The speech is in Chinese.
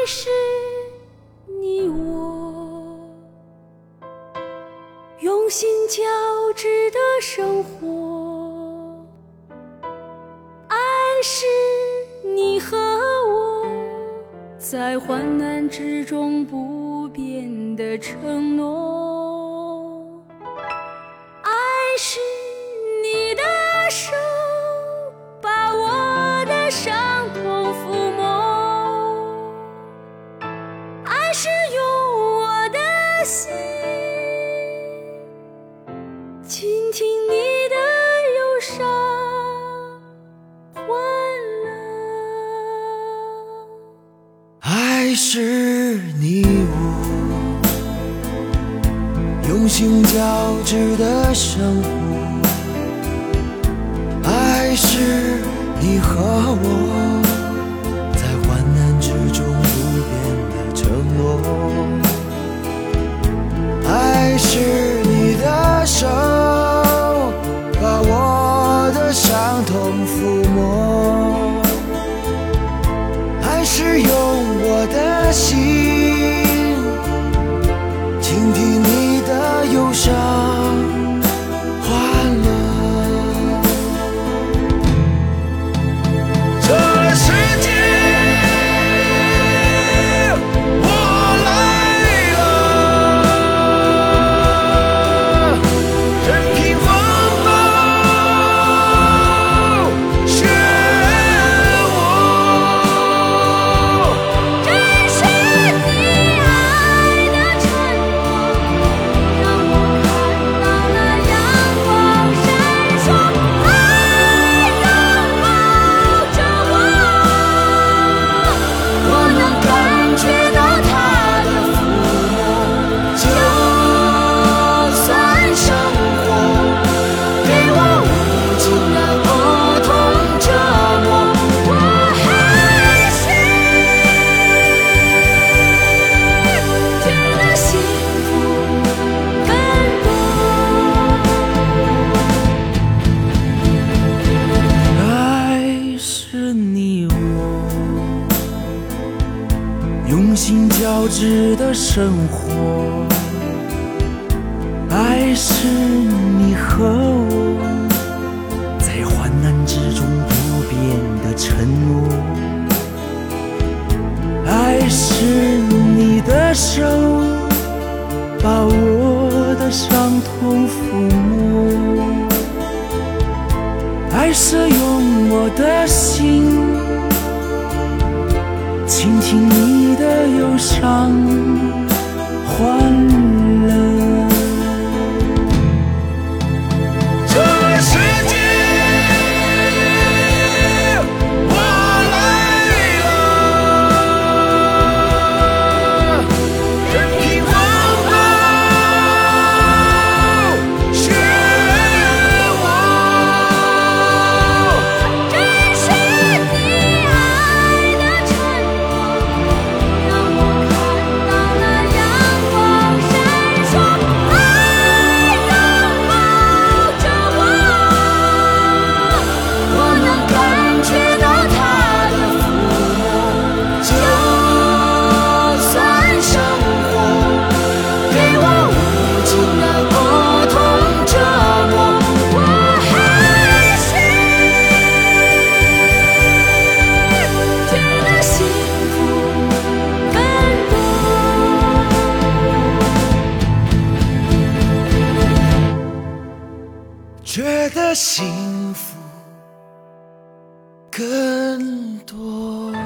爱是你我用心交织的生活，爱是你和我在患难之中不变的承诺，心倾听你的忧伤欢乐。爱是你我用心交织的生活，爱是用我的心。用心交织的生活，爱是你和我在患难之中不变的承诺，爱是你的手把我的伤痛抚摸。爱是用我的心倾听你的忧伤。的幸福更多。